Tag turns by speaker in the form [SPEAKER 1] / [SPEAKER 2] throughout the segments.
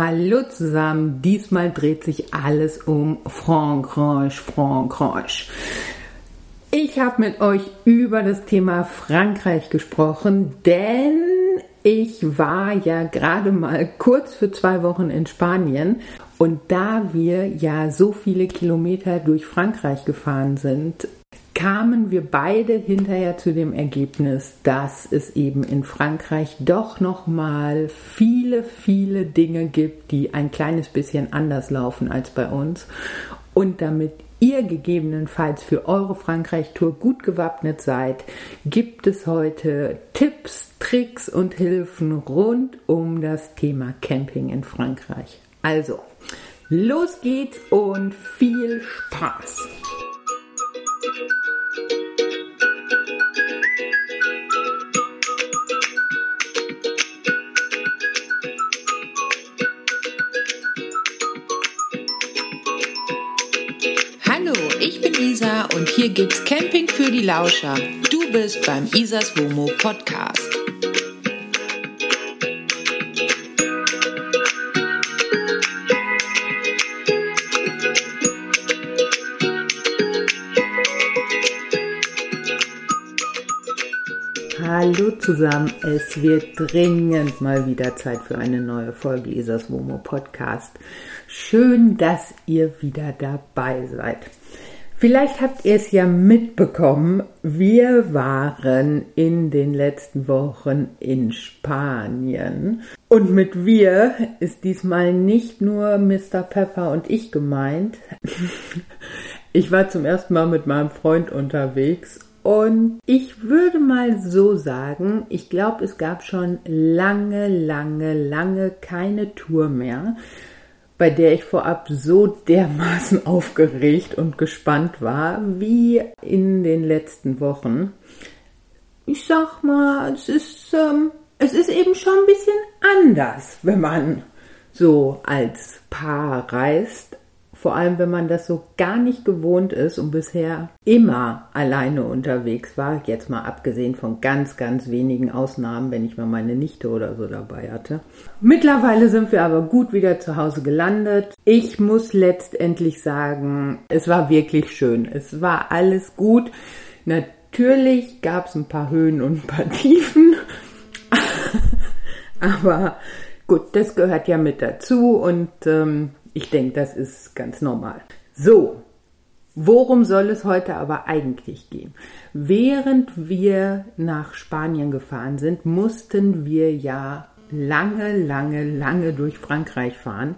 [SPEAKER 1] Hallo zusammen, diesmal dreht sich alles um Frankreich, Frankreich. Ich habe mit euch über das Thema Frankreich gesprochen, denn ich war ja gerade mal kurz für zwei Wochen in Spanien und da wir ja so viele Kilometer durch Frankreich gefahren sind, kamen wir beide hinterher zu dem Ergebnis, dass es eben in Frankreich doch noch mal viele viele Dinge gibt, die ein kleines bisschen anders laufen als bei uns und damit ihr gegebenenfalls für eure Frankreich-Tour gut gewappnet seid, gibt es heute Tipps, Tricks und Hilfen rund um das Thema Camping in Frankreich. Also, los geht's und viel Spaß!
[SPEAKER 2] Und hier gibt's Camping für die Lauscher. Du bist beim Isas Womo Podcast.
[SPEAKER 1] Hallo zusammen, es wird dringend mal wieder Zeit für eine neue Folge Isas Womo Podcast. Schön, dass ihr wieder dabei seid. Vielleicht habt ihr es ja mitbekommen, wir waren in den letzten Wochen in Spanien. Und mit wir ist diesmal nicht nur Mr. Pepper und ich gemeint. Ich war zum ersten Mal mit meinem Freund unterwegs und ich würde mal so sagen, ich glaube, es gab schon lange, lange, lange keine Tour mehr, bei der ich vorab so dermaßen aufgeregt und gespannt war wie in den letzten Wochen. Ich sag mal, es ist, ähm, es ist eben schon ein bisschen anders, wenn man so als Paar reist, vor allem, wenn man das so gar nicht gewohnt ist und bisher immer alleine unterwegs war. Jetzt mal abgesehen von ganz, ganz wenigen Ausnahmen, wenn ich mal meine Nichte oder so dabei hatte. Mittlerweile sind wir aber gut wieder zu Hause gelandet. Ich muss letztendlich sagen, es war wirklich schön. Es war alles gut. Natürlich gab es ein paar Höhen und ein paar Tiefen. aber gut, das gehört ja mit dazu und ähm, ich denke, das ist ganz normal. So, worum soll es heute aber eigentlich gehen? Während wir nach Spanien gefahren sind, mussten wir ja lange, lange, lange durch Frankreich fahren.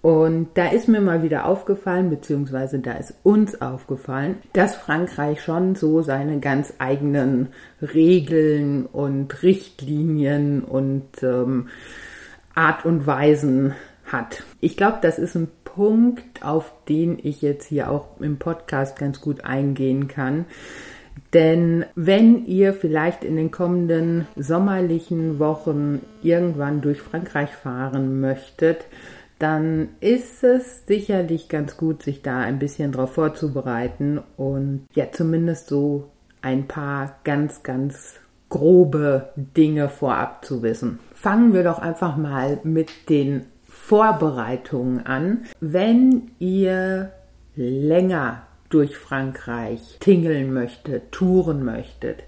[SPEAKER 1] Und da ist mir mal wieder aufgefallen, beziehungsweise da ist uns aufgefallen, dass Frankreich schon so seine ganz eigenen Regeln und Richtlinien und ähm, Art und Weisen hat. Ich glaube, das ist ein Punkt, auf den ich jetzt hier auch im Podcast ganz gut eingehen kann. Denn wenn ihr vielleicht in den kommenden sommerlichen Wochen irgendwann durch Frankreich fahren möchtet, dann ist es sicherlich ganz gut, sich da ein bisschen drauf vorzubereiten und ja zumindest so ein paar ganz, ganz grobe Dinge vorab zu wissen. Fangen wir doch einfach mal mit den Vorbereitungen an. Wenn ihr länger durch Frankreich tingeln möchtet, touren möchtet,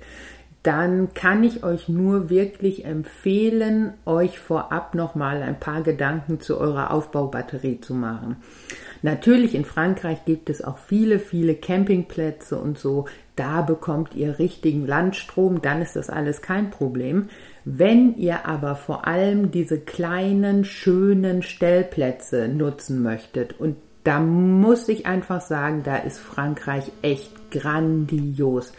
[SPEAKER 1] dann kann ich euch nur wirklich empfehlen, euch vorab nochmal ein paar Gedanken zu eurer Aufbaubatterie zu machen. Natürlich in Frankreich gibt es auch viele, viele Campingplätze und so. Da bekommt ihr richtigen Landstrom, dann ist das alles kein Problem. Wenn ihr aber vor allem diese kleinen, schönen Stellplätze nutzen möchtet, und da muss ich einfach sagen, da ist Frankreich echt grandios.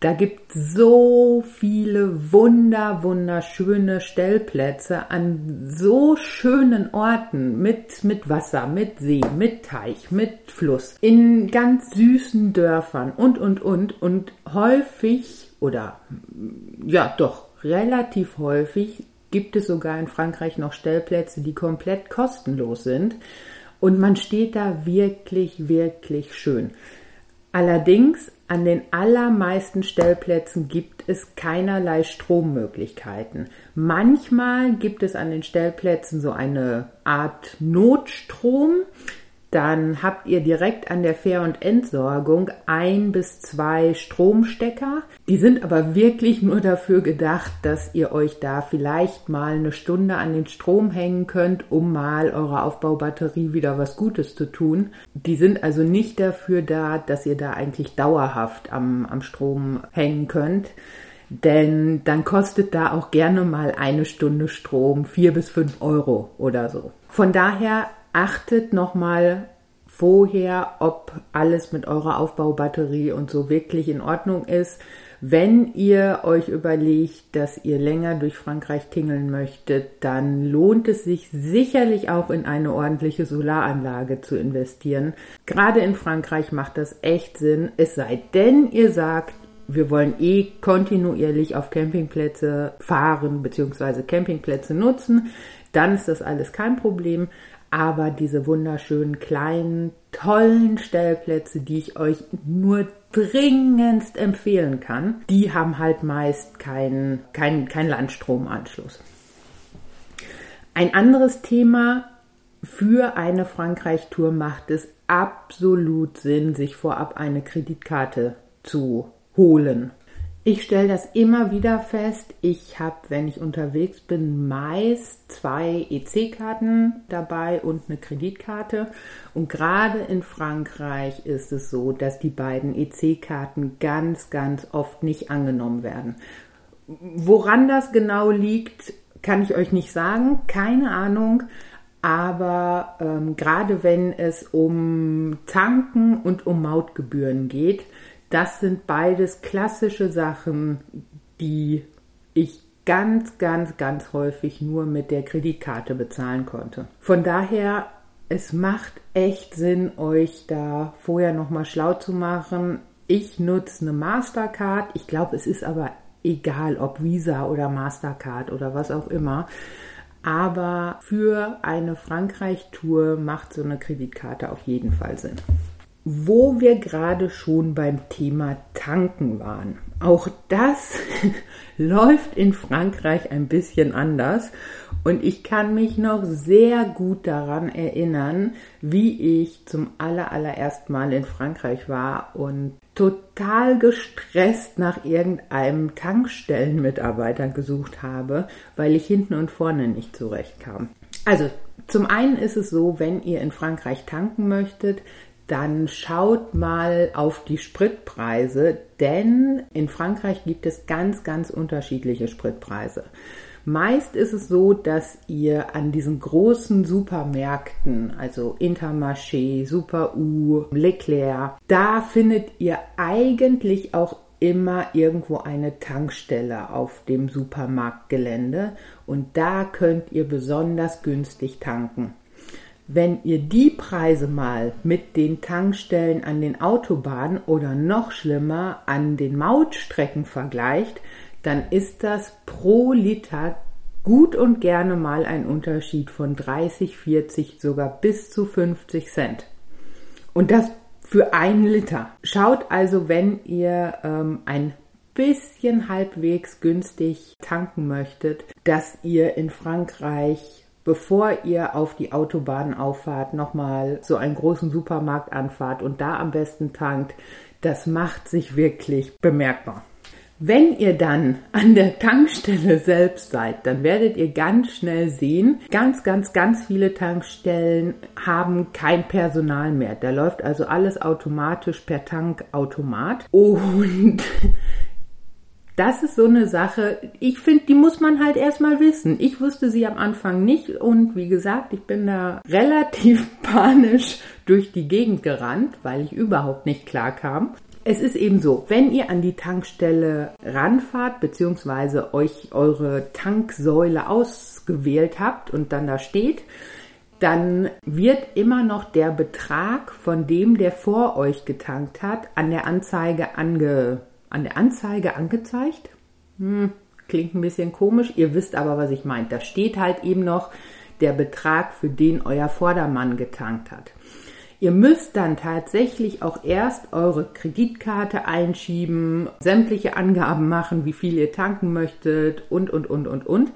[SPEAKER 1] Da gibt so viele wunder, wunderschöne Stellplätze an so schönen Orten mit, mit Wasser, mit See, mit Teich, mit Fluss, in ganz süßen Dörfern und, und, und. Und häufig oder ja, doch relativ häufig gibt es sogar in Frankreich noch Stellplätze, die komplett kostenlos sind. Und man steht da wirklich, wirklich schön. Allerdings An den allermeisten Stellplätzen gibt es keinerlei Strommöglichkeiten. Manchmal gibt es an den Stellplätzen so eine Art Notstrom dann habt ihr direkt an der Fähr- und Entsorgung ein bis zwei Stromstecker. Die sind aber wirklich nur dafür gedacht, dass ihr euch da vielleicht mal eine Stunde an den Strom hängen könnt, um mal eurer Aufbaubatterie wieder was Gutes zu tun. Die sind also nicht dafür da, dass ihr da eigentlich dauerhaft am, am Strom hängen könnt denn dann kostet da auch gerne mal eine Stunde Strom vier bis fünf Euro oder so. Von daher achtet nochmal vorher, ob alles mit eurer Aufbaubatterie und so wirklich in Ordnung ist. Wenn ihr euch überlegt, dass ihr länger durch Frankreich tingeln möchtet, dann lohnt es sich sicherlich auch in eine ordentliche Solaranlage zu investieren. Gerade in Frankreich macht das echt Sinn, es sei denn, ihr sagt, wir wollen eh kontinuierlich auf Campingplätze fahren bzw. Campingplätze nutzen, dann ist das alles kein Problem aber diese wunderschönen kleinen, tollen Stellplätze, die ich euch nur dringendst empfehlen kann, die haben halt meist keinen kein, kein Landstromanschluss. Ein anderes Thema für eine Frankreich-Tour macht es absolut Sinn, sich vorab eine Kreditkarte zu holen. Ich stelle das immer wieder fest. Ich habe, wenn ich unterwegs bin, meist zwei EC-Karten dabei und eine Kreditkarte. Und gerade in Frankreich ist es so, dass die beiden EC-Karten ganz, ganz oft nicht angenommen werden. Woran das genau liegt, kann ich euch nicht sagen. Keine Ahnung. Aber ähm, gerade wenn es um Tanken und um Mautgebühren geht, das sind beides klassische Sachen, die ich ganz, ganz, ganz häufig nur mit der Kreditkarte bezahlen konnte. Von daher, es macht echt Sinn, euch da vorher nochmal schlau zu machen. Ich nutze eine Mastercard. Ich glaube, es ist aber egal, ob Visa oder Mastercard oder was auch immer. Aber für eine Frankreich-Tour macht so eine Kreditkarte auf jeden Fall Sinn wo wir gerade schon beim Thema Tanken waren. Auch das läuft in Frankreich ein bisschen anders und ich kann mich noch sehr gut daran erinnern, wie ich zum allerallerersten Mal in Frankreich war und total gestresst nach irgendeinem Tankstellenmitarbeiter gesucht habe, weil ich hinten und vorne nicht zurechtkam. Also zum einen ist es so, wenn ihr in Frankreich tanken möchtet, dann schaut mal auf die Spritpreise, denn in Frankreich gibt es ganz, ganz unterschiedliche Spritpreise. Meist ist es so, dass ihr an diesen großen Supermärkten, also Intermarché, Super U, Leclerc, da findet ihr eigentlich auch immer irgendwo eine Tankstelle auf dem Supermarktgelände und da könnt ihr besonders günstig tanken. Wenn ihr die Preise mal mit den Tankstellen an den Autobahnen oder noch schlimmer an den Mautstrecken vergleicht, dann ist das pro Liter gut und gerne mal ein Unterschied von 30, 40, sogar bis zu 50 Cent. Und das für einen Liter. Schaut also, wenn ihr ähm, ein bisschen halbwegs günstig tanken möchtet, dass ihr in Frankreich bevor ihr auf die Autobahn auffahrt, nochmal so einen großen Supermarkt anfahrt und da am besten tankt, das macht sich wirklich bemerkbar. Wenn ihr dann an der Tankstelle selbst seid, dann werdet ihr ganz schnell sehen, ganz, ganz, ganz viele Tankstellen haben kein Personal mehr. Da läuft also alles automatisch per Tankautomat. Und das ist so eine Sache, ich finde, die muss man halt erstmal wissen. Ich wusste sie am Anfang nicht und wie gesagt, ich bin da relativ panisch durch die Gegend gerannt, weil ich überhaupt nicht klar kam. Es ist eben so, wenn ihr an die Tankstelle ranfahrt, beziehungsweise euch eure Tanksäule ausgewählt habt und dann da steht, dann wird immer noch der Betrag von dem, der vor euch getankt hat, an der Anzeige ange an der Anzeige angezeigt. Hm, klingt ein bisschen komisch, ihr wisst aber, was ich meine. Da steht halt eben noch der Betrag, für den euer Vordermann getankt hat. Ihr müsst dann tatsächlich auch erst eure Kreditkarte einschieben, sämtliche Angaben machen, wie viel ihr tanken möchtet und, und, und, und, und.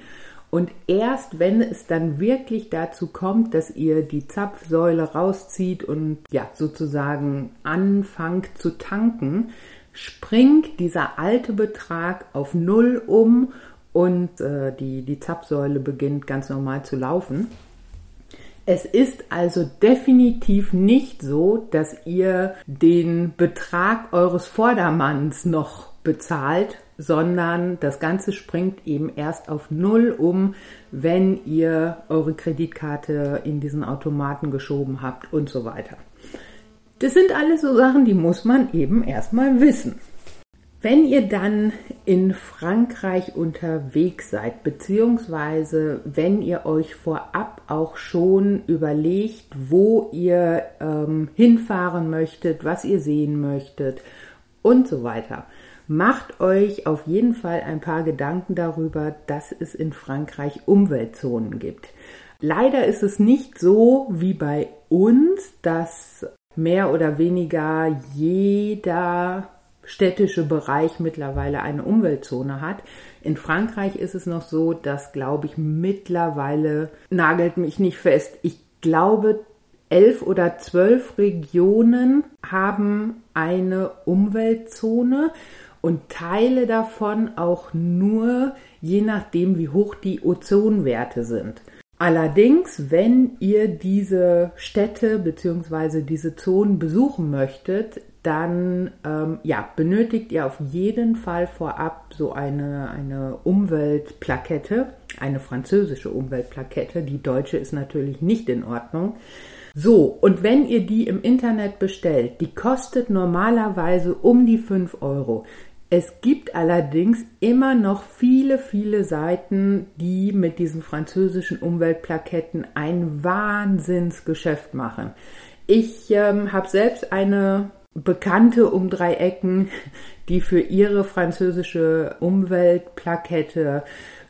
[SPEAKER 1] Und erst wenn es dann wirklich dazu kommt, dass ihr die Zapfsäule rauszieht und ja, sozusagen anfangt zu tanken, springt dieser alte Betrag auf Null um und äh, die, die Zapfsäule beginnt ganz normal zu laufen. Es ist also definitiv nicht so, dass ihr den Betrag eures Vordermanns noch bezahlt, sondern das Ganze springt eben erst auf Null um, wenn ihr eure Kreditkarte in diesen Automaten geschoben habt und so weiter. Das sind alles so Sachen, die muss man eben erstmal wissen. Wenn ihr dann in Frankreich unterwegs seid, beziehungsweise wenn ihr euch vorab auch schon überlegt, wo ihr ähm, hinfahren möchtet, was ihr sehen möchtet und so weiter, macht euch auf jeden Fall ein paar Gedanken darüber, dass es in Frankreich Umweltzonen gibt. Leider ist es nicht so wie bei uns, dass mehr oder weniger jeder städtische Bereich mittlerweile eine Umweltzone hat. In Frankreich ist es noch so, dass, glaube ich, mittlerweile, nagelt mich nicht fest, ich glaube, elf oder zwölf Regionen haben eine Umweltzone und Teile davon auch nur je nachdem, wie hoch die Ozonwerte sind. Allerdings, wenn ihr diese Städte bzw. diese Zonen besuchen möchtet, dann ähm, ja, benötigt ihr auf jeden Fall vorab so eine, eine Umweltplakette, eine französische Umweltplakette. Die deutsche ist natürlich nicht in Ordnung. So, und wenn ihr die im Internet bestellt, die kostet normalerweise um die 5 Euro. Es gibt allerdings immer noch viele, viele Seiten, die mit diesen französischen Umweltplaketten ein Wahnsinnsgeschäft machen. Ich ähm, habe selbst eine Bekannte um drei Ecken, die für ihre französische Umweltplakette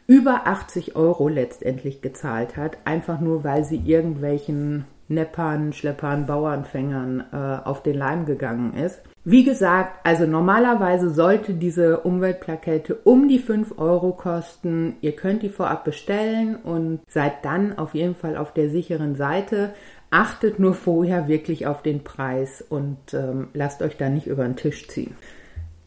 [SPEAKER 1] über 80 Euro letztendlich gezahlt hat, einfach nur weil sie irgendwelchen Neppern, Schleppern, Bauernfängern äh, auf den Leim gegangen ist. Wie gesagt, also normalerweise sollte diese Umweltplakette um die 5 Euro kosten. Ihr könnt die vorab bestellen und seid dann auf jeden Fall auf der sicheren Seite. Achtet nur vorher wirklich auf den Preis und ähm, lasst euch da nicht über den Tisch ziehen.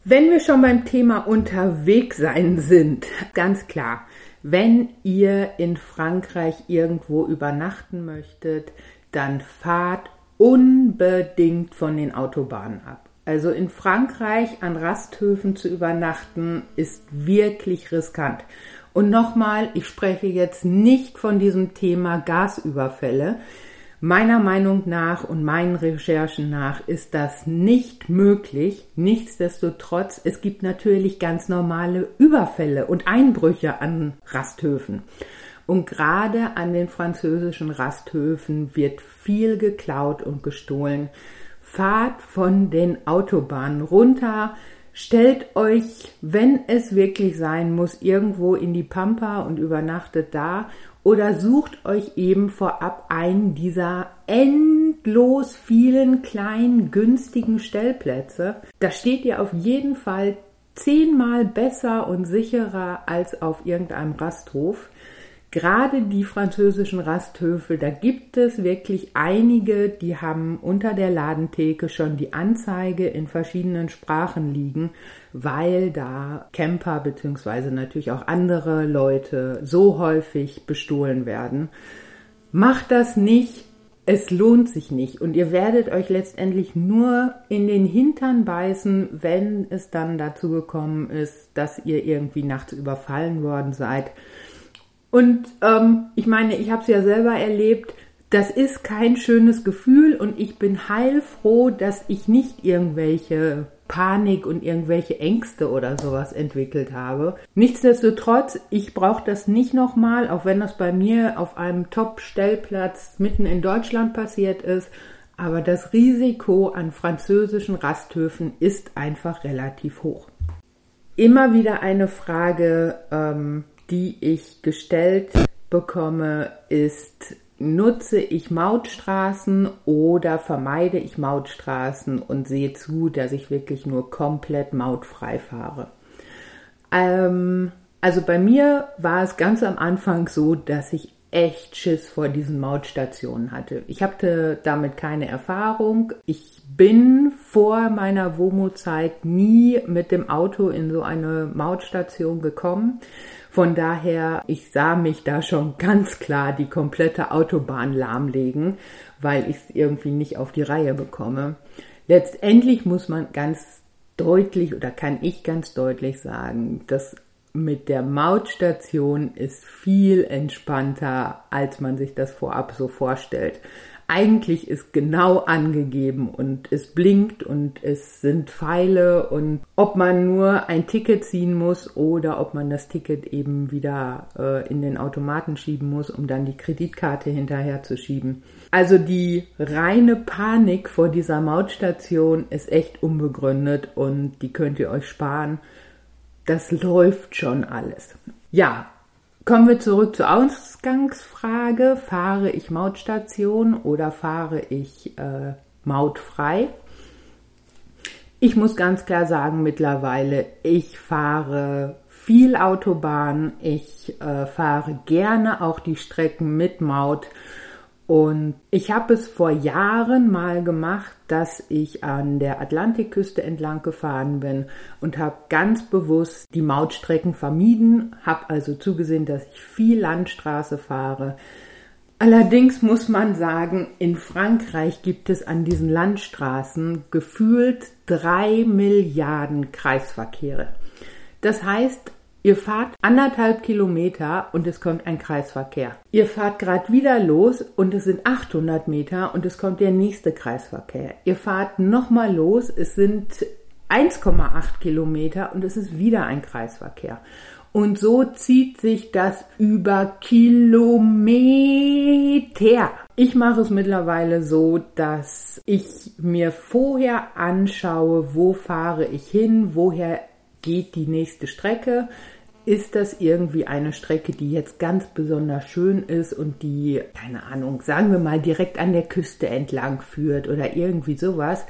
[SPEAKER 1] Wenn wir schon beim Thema unterwegs sein sind, ganz klar, wenn ihr in Frankreich irgendwo übernachten möchtet, dann fahrt unbedingt von den Autobahnen ab. Also in Frankreich an Rasthöfen zu übernachten ist wirklich riskant. Und nochmal, ich spreche jetzt nicht von diesem Thema Gasüberfälle. Meiner Meinung nach und meinen Recherchen nach ist das nicht möglich. Nichtsdestotrotz, es gibt natürlich ganz normale Überfälle und Einbrüche an Rasthöfen. Und gerade an den französischen Rasthöfen wird viel geklaut und gestohlen. Fahrt von den Autobahnen runter, stellt euch, wenn es wirklich sein muss, irgendwo in die Pampa und übernachtet da oder sucht euch eben vorab einen dieser endlos vielen kleinen günstigen Stellplätze. Da steht ihr auf jeden Fall zehnmal besser und sicherer als auf irgendeinem Rasthof. Gerade die französischen Rasthöfe, da gibt es wirklich einige, die haben unter der Ladentheke schon die Anzeige in verschiedenen Sprachen liegen, weil da Camper beziehungsweise natürlich auch andere Leute so häufig bestohlen werden. Macht das nicht, es lohnt sich nicht und ihr werdet euch letztendlich nur in den Hintern beißen, wenn es dann dazu gekommen ist, dass ihr irgendwie nachts überfallen worden seid. Und ähm, ich meine, ich habe es ja selber erlebt. Das ist kein schönes Gefühl und ich bin heilfroh, dass ich nicht irgendwelche Panik und irgendwelche Ängste oder sowas entwickelt habe. Nichtsdestotrotz, ich brauche das nicht nochmal, auch wenn das bei mir auf einem Top-Stellplatz mitten in Deutschland passiert ist. Aber das Risiko an französischen Rasthöfen ist einfach relativ hoch. Immer wieder eine Frage, ähm, die ich gestellt bekomme, ist, nutze ich Mautstraßen oder vermeide ich Mautstraßen und sehe zu, dass ich wirklich nur komplett mautfrei fahre. Ähm, also bei mir war es ganz am Anfang so, dass ich echt Schiss vor diesen Mautstationen hatte. Ich hatte damit keine Erfahrung. Ich bin vor meiner WOMO-Zeit nie mit dem Auto in so eine Mautstation gekommen. Von daher, ich sah mich da schon ganz klar die komplette Autobahn lahmlegen, weil ich es irgendwie nicht auf die Reihe bekomme. Letztendlich muss man ganz deutlich oder kann ich ganz deutlich sagen, dass mit der Mautstation ist viel entspannter, als man sich das vorab so vorstellt eigentlich ist genau angegeben und es blinkt und es sind Pfeile und ob man nur ein Ticket ziehen muss oder ob man das Ticket eben wieder äh, in den Automaten schieben muss, um dann die Kreditkarte hinterher zu schieben. Also die reine Panik vor dieser Mautstation ist echt unbegründet und die könnt ihr euch sparen. Das läuft schon alles. Ja, Kommen wir zurück zur Ausgangsfrage. Fahre ich Mautstation oder fahre ich äh, mautfrei? Ich muss ganz klar sagen, mittlerweile, ich fahre viel Autobahn. Ich äh, fahre gerne auch die Strecken mit Maut. Und ich habe es vor Jahren mal gemacht, dass ich an der Atlantikküste entlang gefahren bin und habe ganz bewusst die Mautstrecken vermieden, habe also zugesehen, dass ich viel Landstraße fahre. Allerdings muss man sagen, in Frankreich gibt es an diesen Landstraßen gefühlt drei Milliarden Kreisverkehre. Das heißt, Ihr fahrt anderthalb Kilometer und es kommt ein Kreisverkehr. Ihr fahrt gerade wieder los und es sind 800 Meter und es kommt der nächste Kreisverkehr. Ihr fahrt nochmal los, es sind 1,8 Kilometer und es ist wieder ein Kreisverkehr. Und so zieht sich das über Kilometer. Ich mache es mittlerweile so, dass ich mir vorher anschaue, wo fahre ich hin, woher geht die nächste Strecke ist das irgendwie eine Strecke, die jetzt ganz besonders schön ist und die, keine Ahnung, sagen wir mal direkt an der Küste entlang führt oder irgendwie sowas,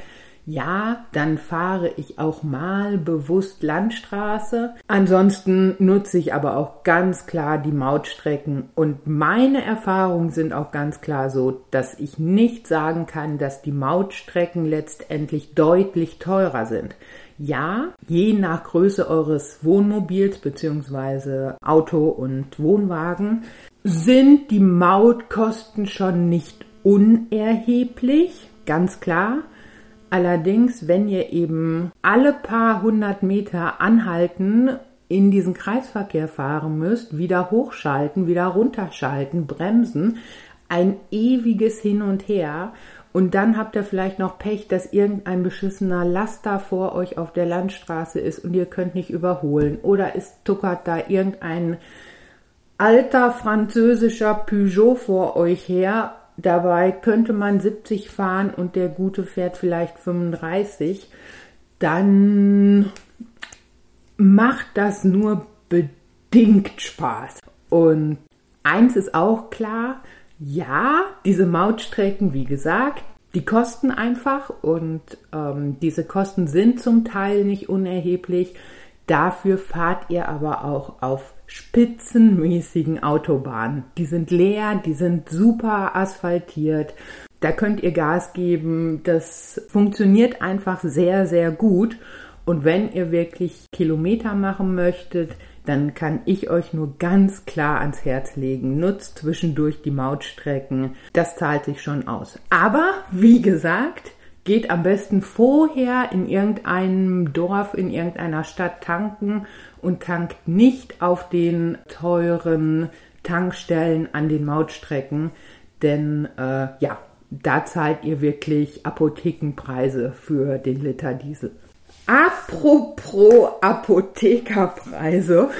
[SPEAKER 1] ja, dann fahre ich auch mal bewusst Landstraße. Ansonsten nutze ich aber auch ganz klar die Mautstrecken. Und meine Erfahrungen sind auch ganz klar so, dass ich nicht sagen kann, dass die Mautstrecken letztendlich deutlich teurer sind. Ja, je nach Größe eures Wohnmobils bzw. Auto und Wohnwagen sind die Mautkosten schon nicht unerheblich, ganz klar. Allerdings, wenn ihr eben alle paar hundert Meter anhalten in diesen Kreisverkehr fahren müsst, wieder hochschalten, wieder runterschalten, bremsen, ein ewiges Hin und Her und dann habt ihr vielleicht noch Pech, dass irgendein beschissener Laster vor euch auf der Landstraße ist und ihr könnt nicht überholen. Oder es tuckert da irgendein alter französischer Peugeot vor euch her. Dabei könnte man 70 fahren und der gute fährt vielleicht 35. Dann macht das nur bedingt Spaß. Und eins ist auch klar, ja, diese Mautstrecken, wie gesagt, die kosten einfach und ähm, diese Kosten sind zum Teil nicht unerheblich. Dafür fahrt ihr aber auch auf spitzenmäßigen Autobahnen. Die sind leer, die sind super asphaltiert. Da könnt ihr Gas geben. Das funktioniert einfach sehr, sehr gut. Und wenn ihr wirklich Kilometer machen möchtet, dann kann ich euch nur ganz klar ans Herz legen. Nutzt zwischendurch die Mautstrecken. Das zahlt sich schon aus. Aber wie gesagt, geht am besten vorher in irgendeinem Dorf, in irgendeiner Stadt tanken und tankt nicht auf den teuren Tankstellen an den Mautstrecken, denn äh, ja, da zahlt ihr wirklich Apothekenpreise für den Liter Diesel. Apropos Apothekerpreise.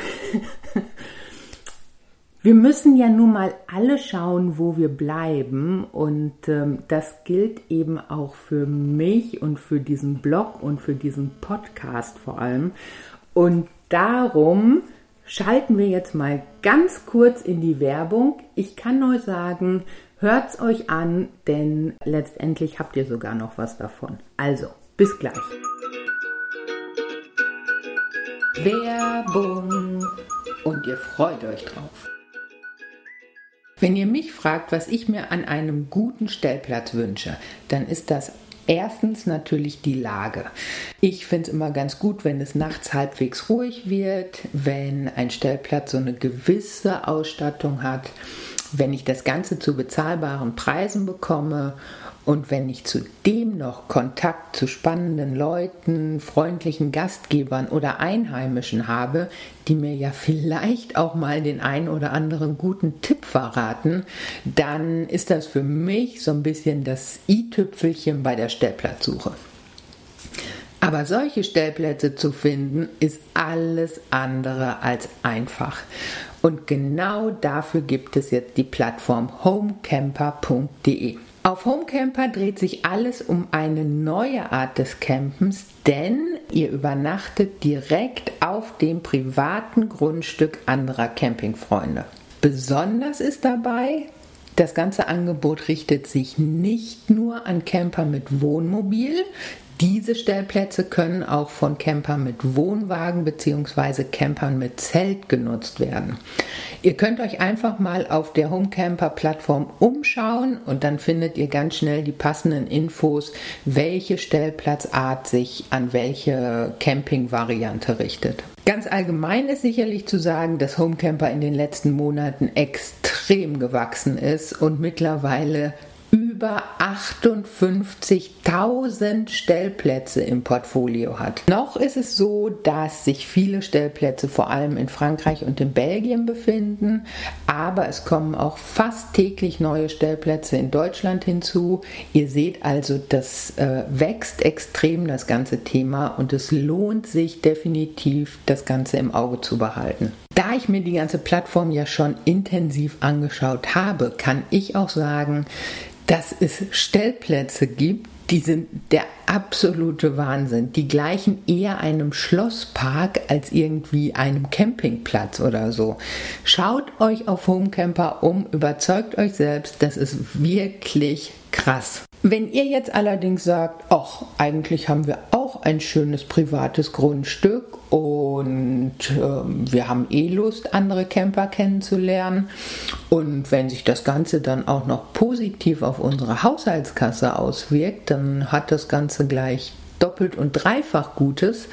[SPEAKER 1] Wir müssen ja nun mal alle schauen, wo wir bleiben und ähm, das gilt eben auch für mich und für diesen Blog und für diesen Podcast vor allem. Und darum schalten wir jetzt mal ganz kurz in die Werbung. Ich kann nur sagen, Hört's euch an, denn letztendlich habt ihr sogar noch was davon. Also, bis gleich. Werbung und ihr freut euch drauf. Wenn ihr mich fragt, was ich mir an einem guten Stellplatz wünsche, dann ist das Erstens natürlich die Lage. Ich finde es immer ganz gut, wenn es nachts halbwegs ruhig wird, wenn ein Stellplatz so eine gewisse Ausstattung hat, wenn ich das Ganze zu bezahlbaren Preisen bekomme und wenn ich zudem noch Kontakt zu spannenden Leuten, freundlichen Gastgebern oder Einheimischen habe, die mir ja vielleicht auch mal den einen oder anderen guten Tipp verraten, dann ist das für mich so ein bisschen das i-Tüpfelchen bei der Stellplatzsuche. Aber solche Stellplätze zu finden, ist alles andere als einfach. Und genau dafür gibt es jetzt die Plattform homecamper.de. Auf Homecamper dreht sich alles um eine neue Art des Campens, denn ihr übernachtet direkt auf dem privaten Grundstück anderer Campingfreunde. Besonders ist dabei, das ganze Angebot richtet sich nicht nur an Camper mit Wohnmobil, diese Stellplätze können auch von Campern mit Wohnwagen bzw. Campern mit Zelt genutzt werden. Ihr könnt euch einfach mal auf der Homecamper Plattform umschauen und dann findet ihr ganz schnell die passenden Infos, welche Stellplatzart sich an welche Campingvariante richtet. Ganz allgemein ist sicherlich zu sagen, dass Homecamper in den letzten Monaten extrem gewachsen ist und mittlerweile über 58.000 Stellplätze im Portfolio hat. Noch ist es so, dass sich viele Stellplätze vor allem in Frankreich und in Belgien befinden, aber es kommen auch fast täglich neue Stellplätze in Deutschland hinzu. Ihr seht also, das äh, wächst extrem, das ganze Thema, und es lohnt sich definitiv, das Ganze im Auge zu behalten. Da ich mir die ganze Plattform ja schon intensiv angeschaut habe, kann ich auch sagen, dass es Stellplätze gibt, die sind der absolute Wahnsinn. Die gleichen eher einem Schlosspark als irgendwie einem Campingplatz oder so. Schaut euch auf Homecamper um, überzeugt euch selbst, das ist wirklich krass. Wenn ihr jetzt allerdings sagt, ach, eigentlich haben wir auch ein schönes privates Grundstück und äh, wir haben eh Lust, andere Camper kennenzulernen. Und wenn sich das Ganze dann auch noch positiv auf unsere Haushaltskasse auswirkt, dann hat das Ganze gleich doppelt und dreifach Gutes,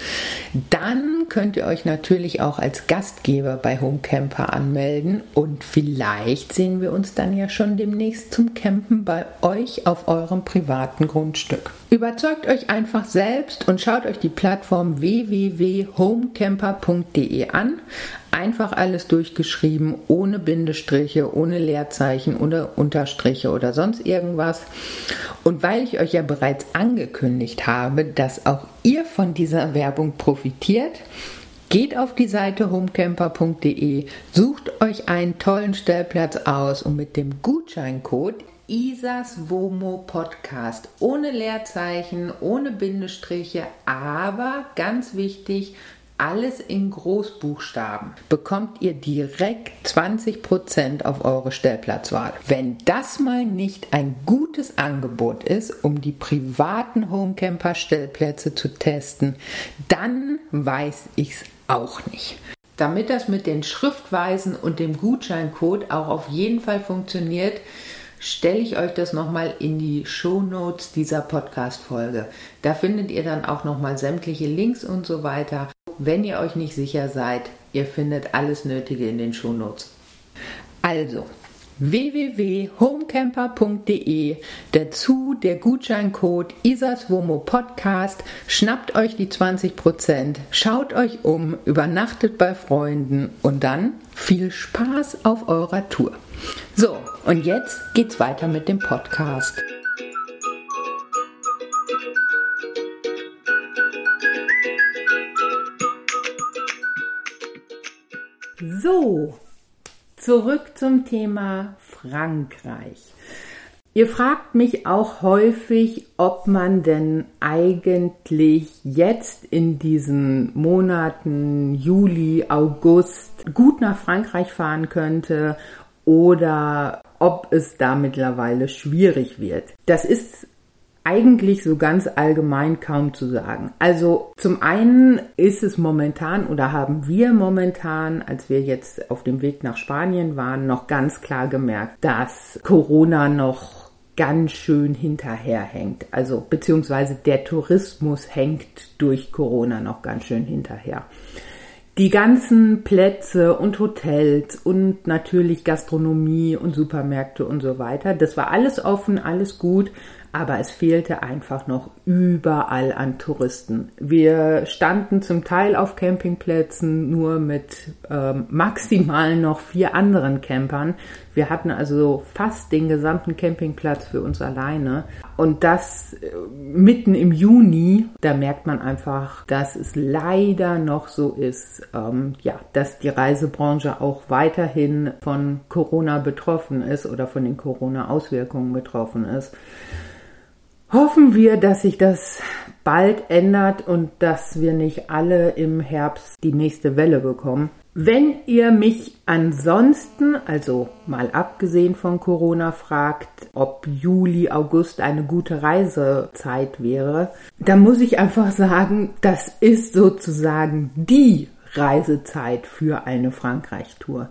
[SPEAKER 1] dann könnt ihr euch natürlich auch als Gastgeber bei Homecamper anmelden und vielleicht sehen wir uns dann ja schon demnächst zum Campen bei euch auf eurem privaten Grundstück. Überzeugt euch einfach selbst und schaut euch die Plattform www.homecamper.de an. Einfach alles durchgeschrieben, ohne Bindestriche, ohne Leerzeichen, ohne Unterstriche oder sonst irgendwas. Und weil ich euch ja bereits angekündigt habe, dass auch ihr von dieser Werbung profitiert, Geht auf die Seite homecamper.de, sucht euch einen tollen Stellplatz aus und mit dem Gutscheincode Isas Womo Podcast ohne Leerzeichen, ohne Bindestriche, aber ganz wichtig, alles in Großbuchstaben, bekommt ihr direkt 20% auf eure Stellplatzwahl. Wenn das mal nicht ein gutes Angebot ist, um die privaten Homecamper Stellplätze zu testen, dann weiß ich's auch nicht. Damit das mit den Schriftweisen und dem Gutscheincode auch auf jeden Fall funktioniert, stelle ich euch das nochmal in die Show Notes dieser Podcast-Folge. Da findet ihr dann auch nochmal sämtliche Links und so weiter. Wenn ihr euch nicht sicher seid, ihr findet alles Nötige in den Show Notes. Also, www.homecamper.de, dazu der Gutscheincode ISASWOMO Podcast, schnappt euch die 20%, schaut euch um, übernachtet bei Freunden und dann viel Spaß auf eurer Tour. So, und jetzt geht's weiter mit dem Podcast. So, zurück zum Thema Frankreich. Ihr fragt mich auch häufig, ob man denn eigentlich jetzt in diesen Monaten Juli, August gut nach Frankreich fahren könnte oder ob es da mittlerweile schwierig wird. Das ist eigentlich so ganz allgemein kaum zu sagen. Also zum einen ist es momentan oder haben wir momentan, als wir jetzt auf dem Weg nach Spanien waren, noch ganz klar gemerkt, dass Corona noch ganz schön hinterherhängt. Also beziehungsweise der Tourismus hängt durch Corona noch ganz schön hinterher. Die ganzen Plätze und Hotels und natürlich Gastronomie und Supermärkte und so weiter, das war alles offen, alles gut, aber es fehlte einfach noch überall an Touristen. Wir standen zum Teil auf Campingplätzen nur mit ähm, maximal noch vier anderen Campern. Wir hatten also fast den gesamten Campingplatz für uns alleine. Und das äh, mitten im Juni, da merkt man einfach, dass es leider noch so ist, ähm, ja, dass die Reisebranche auch weiterhin von Corona betroffen ist oder von den Corona-Auswirkungen betroffen ist hoffen wir, dass sich das bald ändert und dass wir nicht alle im Herbst die nächste Welle bekommen. Wenn ihr mich ansonsten, also mal abgesehen von Corona, fragt, ob Juli, August eine gute Reisezeit wäre, dann muss ich einfach sagen, das ist sozusagen die Reisezeit für eine Frankreich-Tour.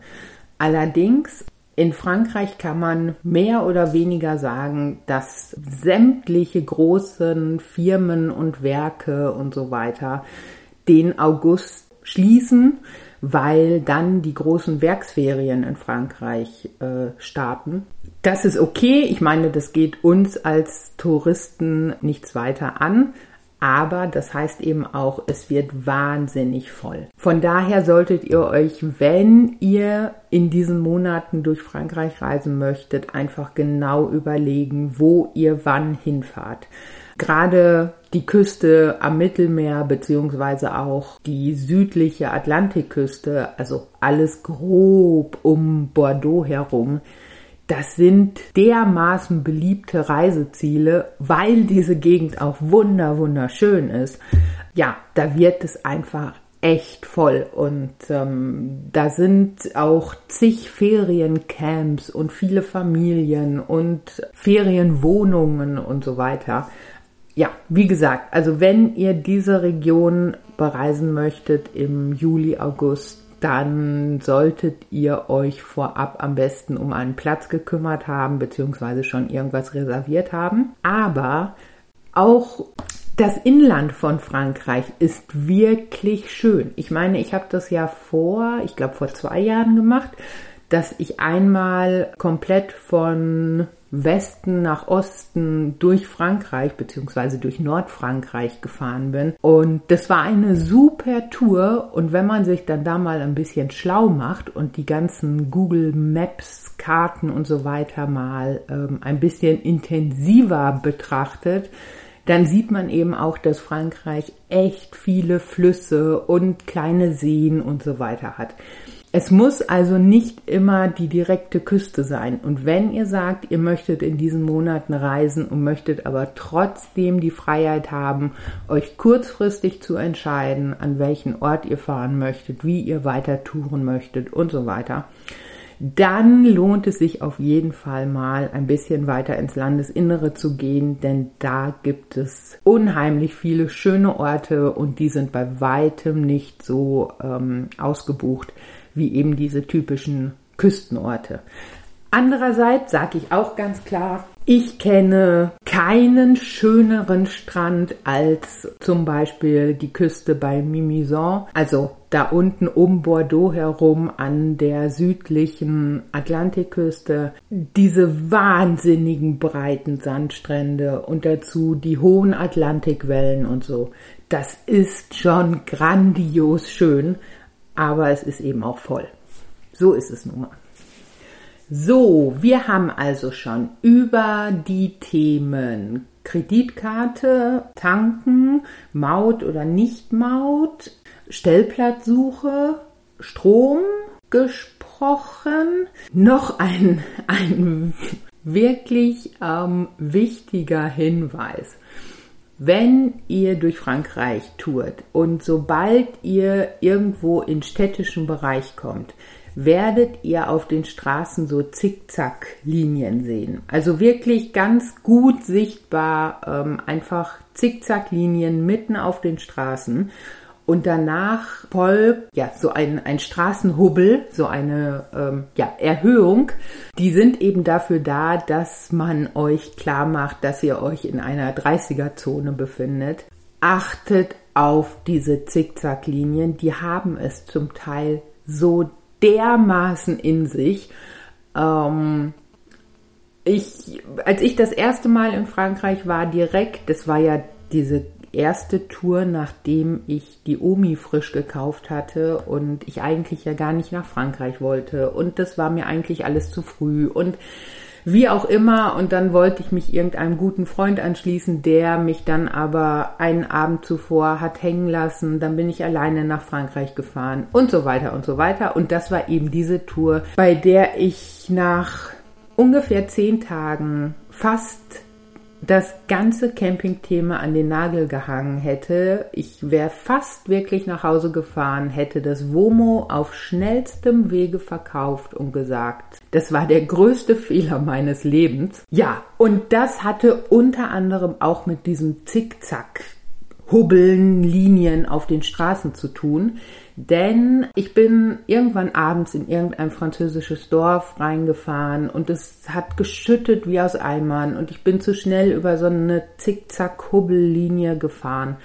[SPEAKER 1] Allerdings in Frankreich kann man mehr oder weniger sagen, dass sämtliche großen Firmen und Werke und so weiter den August schließen, weil dann die großen Werksferien in Frankreich äh, starten. Das ist okay. Ich meine, das geht uns als Touristen nichts weiter an aber das heißt eben auch, es wird wahnsinnig voll. Von daher solltet ihr euch, wenn ihr in diesen Monaten durch Frankreich reisen möchtet, einfach genau überlegen, wo ihr wann hinfahrt. Gerade die Küste am Mittelmeer beziehungsweise auch die südliche Atlantikküste, also alles grob um Bordeaux herum, das sind dermaßen beliebte Reiseziele, weil diese Gegend auch wunder, wunderschön ist. Ja, da wird es einfach echt voll und ähm, da sind auch zig Feriencamps und viele Familien und Ferienwohnungen und so weiter. Ja, wie gesagt, also wenn ihr diese Region bereisen möchtet im Juli, August, dann solltet ihr euch vorab am besten um einen Platz gekümmert haben, beziehungsweise schon irgendwas reserviert haben. Aber auch das Inland von Frankreich ist wirklich schön. Ich meine, ich habe das ja vor, ich glaube vor zwei Jahren gemacht, dass ich einmal komplett von Westen nach Osten durch Frankreich beziehungsweise durch Nordfrankreich gefahren bin. Und das war eine super Tour. Und wenn man sich dann da mal ein bisschen schlau macht und die ganzen Google Maps, Karten und so weiter mal ähm, ein bisschen intensiver betrachtet, dann sieht man eben auch, dass Frankreich echt viele Flüsse und kleine Seen und so weiter hat. Es muss also nicht immer die direkte Küste sein. Und wenn ihr sagt, ihr möchtet in diesen Monaten reisen und möchtet aber trotzdem die Freiheit haben, euch kurzfristig zu entscheiden, an welchen Ort ihr fahren möchtet, wie ihr weiter touren möchtet und so weiter, dann lohnt es sich auf jeden Fall mal ein bisschen weiter ins Landesinnere zu gehen, denn da gibt es unheimlich viele schöne Orte und die sind bei weitem nicht so ähm, ausgebucht wie eben diese typischen Küstenorte. Andererseits sage ich auch ganz klar, ich kenne keinen schöneren Strand als zum Beispiel die Küste bei Mimizan, also da unten um Bordeaux herum an der südlichen Atlantikküste. Diese wahnsinnigen breiten Sandstrände und dazu die hohen Atlantikwellen und so. Das ist schon grandios schön aber es ist eben auch voll. So ist es nun mal. So, wir haben also schon über die Themen Kreditkarte, Tanken, Maut oder Nicht-Maut, Stellplatzsuche, Strom gesprochen. Noch ein, ein wirklich ähm, wichtiger Hinweis wenn ihr durch Frankreich tourt und sobald ihr irgendwo in städtischen Bereich kommt, werdet ihr auf den Straßen so Zickzack-Linien sehen. Also wirklich ganz gut sichtbar, ähm, einfach Zickzack-Linien mitten auf den Straßen. Und danach folgt ja so ein, ein Straßenhubbel, so eine ähm, ja, Erhöhung. Die sind eben dafür da, dass man euch klar macht, dass ihr euch in einer 30er-Zone befindet. Achtet auf diese Zickzacklinien, die haben es zum Teil so dermaßen in sich. Ähm, ich, als ich das erste Mal in Frankreich war, direkt, das war ja diese erste Tour, nachdem ich die Omi frisch gekauft hatte und ich eigentlich ja gar nicht nach Frankreich wollte. Und das war mir eigentlich alles zu früh. Und wie auch immer. Und dann wollte ich mich irgendeinem guten Freund anschließen, der mich dann aber einen Abend zuvor hat hängen lassen. Dann bin ich alleine nach Frankreich gefahren und so weiter und so weiter. Und das war eben diese Tour, bei der ich nach ungefähr zehn Tagen fast das ganze Campingthema an den Nagel gehangen hätte. Ich wäre fast wirklich nach Hause gefahren, hätte das Womo auf schnellstem Wege verkauft und gesagt, das war der größte Fehler meines Lebens. Ja, und das hatte unter anderem auch mit diesem Zickzack Hubbeln, Linien auf den Straßen zu tun. Denn ich bin irgendwann abends in irgendein französisches Dorf reingefahren und es hat geschüttet wie aus Eimern und ich bin zu schnell über so eine Zickzack-Hubbellinie gefahren.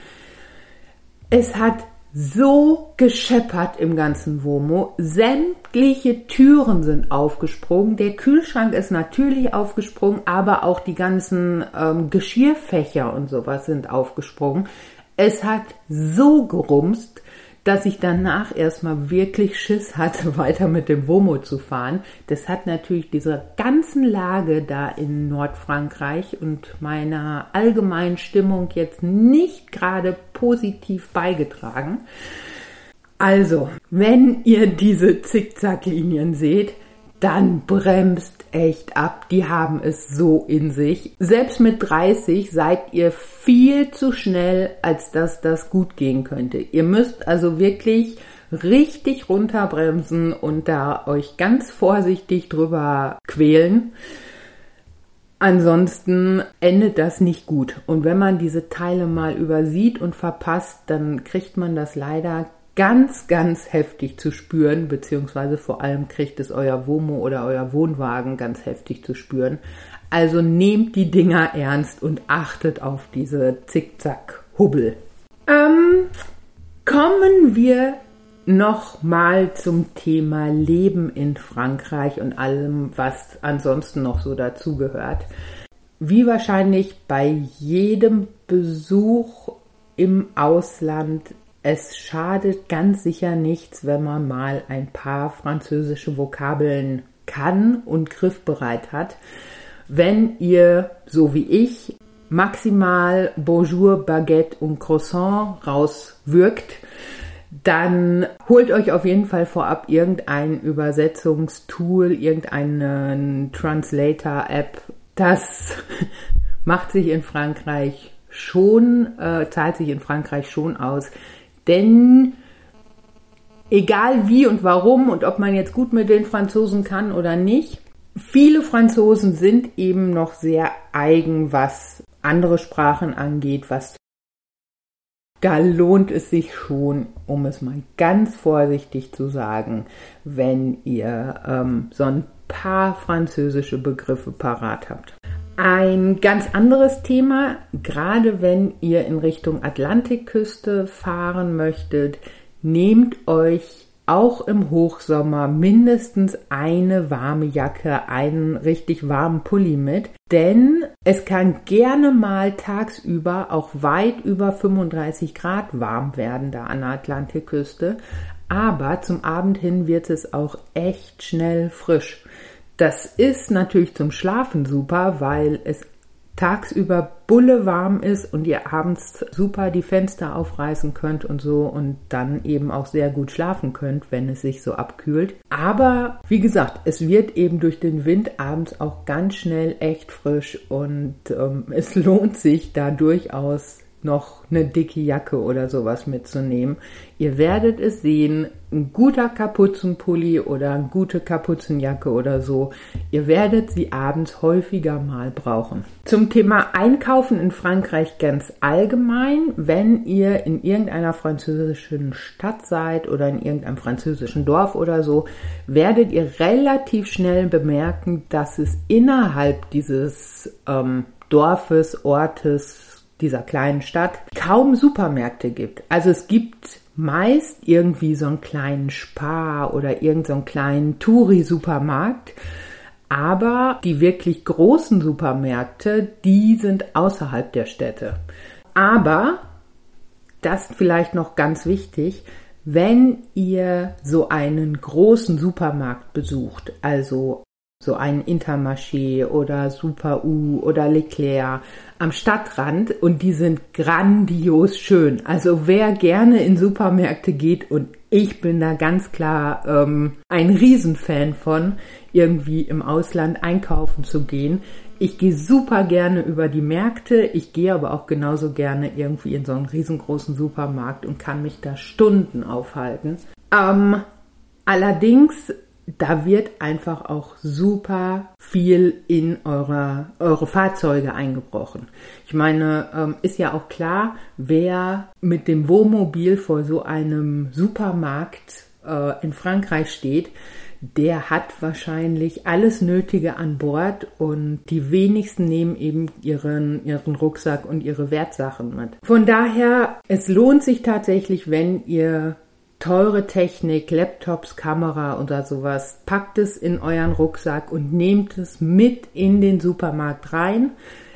[SPEAKER 1] Es hat so gescheppert im ganzen Womo. Sämtliche Türen sind aufgesprungen. Der Kühlschrank ist natürlich aufgesprungen, aber auch die ganzen ähm, Geschirrfächer und sowas sind aufgesprungen. Es hat so gerumst, dass ich danach erstmal wirklich Schiss hatte, weiter mit dem Womo zu fahren. Das hat natürlich dieser ganzen Lage da in Nordfrankreich und meiner allgemeinen Stimmung jetzt nicht gerade positiv beigetragen. Also, wenn ihr diese Zickzacklinien seht, dann bremst echt ab. Die haben es so in sich. Selbst mit 30 seid ihr viel zu schnell, als dass das gut gehen könnte. Ihr müsst also wirklich richtig runterbremsen und da euch ganz vorsichtig drüber quälen. Ansonsten endet das nicht gut. Und wenn man diese Teile mal übersieht und verpasst, dann kriegt man das leider ganz, ganz heftig zu spüren, beziehungsweise vor allem kriegt es euer Womo oder euer Wohnwagen ganz heftig zu spüren. Also nehmt die Dinger ernst und achtet auf diese Zickzack-Hubbel. Ähm, kommen wir noch mal zum Thema Leben in Frankreich und allem, was ansonsten noch so dazugehört. Wie wahrscheinlich bei jedem Besuch im Ausland es schadet ganz sicher nichts, wenn man mal ein paar französische Vokabeln kann und griffbereit hat. Wenn ihr, so wie ich, maximal Bonjour, Baguette und Croissant rauswirkt, dann holt euch auf jeden Fall vorab irgendein Übersetzungstool, irgendeinen Translator-App. Das macht sich in Frankreich schon, äh, zahlt sich in Frankreich schon aus. Denn egal wie und warum und ob man jetzt gut mit den Franzosen kann oder nicht, viele Franzosen sind eben noch sehr eigen, was andere Sprachen angeht, was da lohnt es sich schon, um es mal ganz vorsichtig zu sagen, wenn ihr ähm, so ein paar französische Begriffe parat habt. Ein ganz anderes Thema, gerade wenn ihr in Richtung Atlantikküste fahren möchtet, nehmt euch auch im Hochsommer mindestens eine warme Jacke, einen richtig warmen Pulli mit, denn es kann gerne mal tagsüber auch weit über 35 Grad warm werden da an der Atlantikküste, aber zum Abend hin wird es auch echt schnell frisch. Das ist natürlich zum Schlafen super, weil es tagsüber bulle warm ist und ihr abends super die Fenster aufreißen könnt und so und dann eben auch sehr gut schlafen könnt, wenn es sich so abkühlt. Aber wie gesagt, es wird eben durch den Wind abends auch ganz schnell echt frisch und ähm, es lohnt sich da durchaus noch eine dicke Jacke oder sowas mitzunehmen. Ihr werdet es sehen, ein guter Kapuzenpulli oder eine gute Kapuzenjacke oder so, ihr werdet sie abends häufiger mal brauchen. Zum Thema Einkaufen in Frankreich ganz allgemein, wenn ihr in irgendeiner französischen Stadt seid oder in irgendeinem französischen Dorf oder so, werdet ihr relativ schnell bemerken, dass es innerhalb dieses ähm, Dorfes, Ortes, dieser kleinen Stadt kaum Supermärkte gibt. Also es gibt meist irgendwie so einen kleinen Spar oder irgendeinen so kleinen Touri-Supermarkt. Aber die wirklich großen Supermärkte, die sind außerhalb der Städte. Aber, das vielleicht noch ganz wichtig, wenn ihr so einen großen Supermarkt besucht, also so einen Intermarché oder Super U oder Leclerc am Stadtrand und die sind grandios schön. Also wer gerne in Supermärkte geht und ich bin da ganz klar ähm, ein Riesenfan von, irgendwie im Ausland einkaufen zu gehen. Ich gehe super gerne über die Märkte, ich gehe aber auch genauso gerne irgendwie in so einen riesengroßen Supermarkt und kann mich da Stunden aufhalten. Ähm, allerdings da wird einfach auch super viel in eure, eure Fahrzeuge eingebrochen. Ich meine, ähm, ist ja auch klar, wer mit dem Wohnmobil vor so einem Supermarkt äh, in Frankreich steht, der hat wahrscheinlich alles Nötige an Bord und die wenigsten nehmen eben ihren, ihren Rucksack und ihre Wertsachen mit. Von daher, es lohnt sich tatsächlich, wenn ihr teure Technik, Laptops, Kamera oder sowas, packt es in euren Rucksack und nehmt es mit in den Supermarkt rein.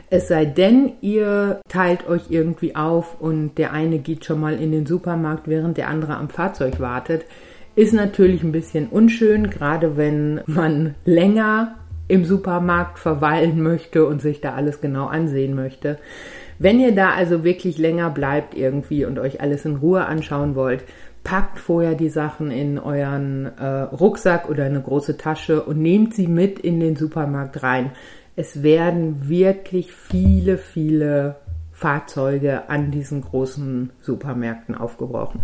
[SPEAKER 1] Es sei denn, ihr teilt euch irgendwie auf und der eine geht schon mal in den Supermarkt, während der andere am Fahrzeug wartet. Ist natürlich ein bisschen unschön, gerade wenn man länger im Supermarkt verweilen möchte und sich da alles genau ansehen möchte. Wenn ihr da also wirklich länger bleibt irgendwie und euch alles in Ruhe anschauen wollt, packt vorher die Sachen in euren äh, Rucksack oder eine große Tasche und nehmt sie mit in den Supermarkt rein. Es werden wirklich viele, viele Fahrzeuge an diesen großen Supermärkten aufgebrochen.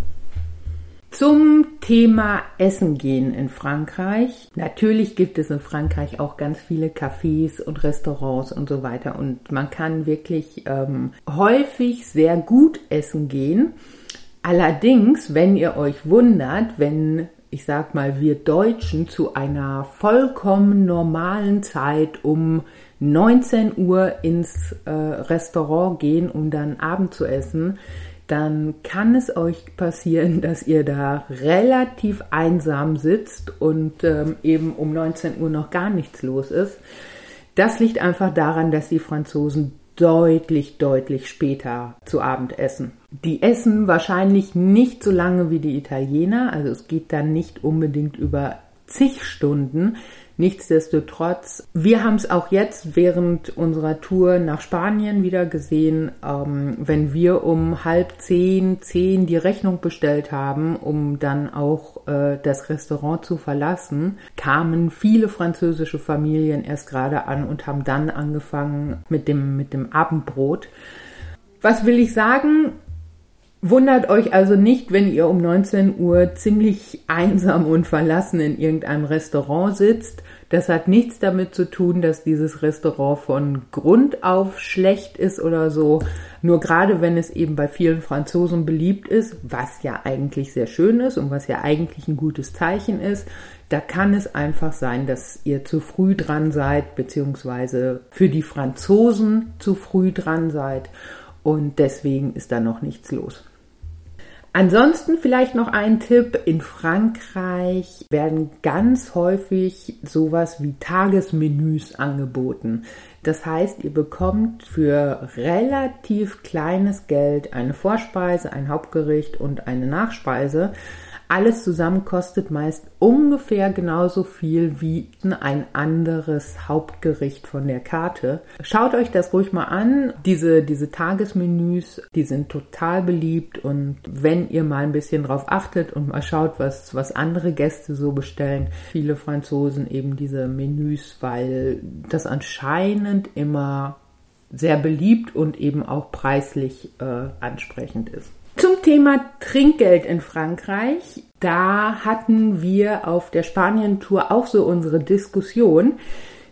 [SPEAKER 1] Zum Thema Essen gehen in Frankreich. Natürlich gibt es in Frankreich auch ganz viele Cafés und Restaurants und so weiter und man kann wirklich ähm, häufig sehr gut essen gehen. Allerdings, wenn ihr euch wundert, wenn ich sag mal, wir Deutschen zu einer vollkommen normalen Zeit um 19 Uhr ins äh, Restaurant gehen, um dann Abend zu essen, dann kann es euch passieren, dass ihr da relativ einsam sitzt und ähm, eben um 19 Uhr noch gar nichts los ist. Das liegt einfach daran, dass die Franzosen deutlich, deutlich später zu Abend essen. Die essen wahrscheinlich nicht so lange wie die Italiener, also es geht dann nicht unbedingt über zig Stunden, Nichtsdestotrotz, wir haben es auch jetzt während unserer Tour nach Spanien wieder gesehen, ähm, wenn wir um halb zehn, zehn die Rechnung bestellt haben, um dann auch äh, das Restaurant zu verlassen, kamen viele französische Familien erst gerade an und haben dann angefangen mit dem, mit dem Abendbrot. Was will ich sagen? Wundert euch also nicht, wenn ihr um 19 Uhr ziemlich einsam und verlassen in irgendeinem Restaurant sitzt. Das hat nichts damit zu tun, dass dieses Restaurant von Grund auf schlecht ist oder so. Nur gerade wenn es eben bei vielen Franzosen beliebt ist, was ja eigentlich sehr schön ist und was ja eigentlich ein gutes Zeichen ist, da kann es einfach sein, dass ihr zu früh dran seid, beziehungsweise für die Franzosen zu früh dran seid und deswegen ist da noch nichts los. Ansonsten vielleicht noch ein Tipp. In Frankreich werden ganz häufig sowas wie Tagesmenüs angeboten. Das heißt, ihr bekommt für relativ kleines Geld eine Vorspeise, ein Hauptgericht und eine Nachspeise. Alles zusammen kostet meist ungefähr genauso viel wie ein anderes Hauptgericht von der Karte. Schaut euch das ruhig mal an. Diese, diese Tagesmenüs, die sind total beliebt und wenn ihr mal ein bisschen drauf achtet und mal schaut, was, was andere Gäste so bestellen, viele Franzosen eben diese Menüs, weil das anscheinend immer sehr beliebt und eben auch preislich äh, ansprechend ist. Zum Thema Trinkgeld in Frankreich, da hatten wir auf der Spanien-Tour auch so unsere Diskussion,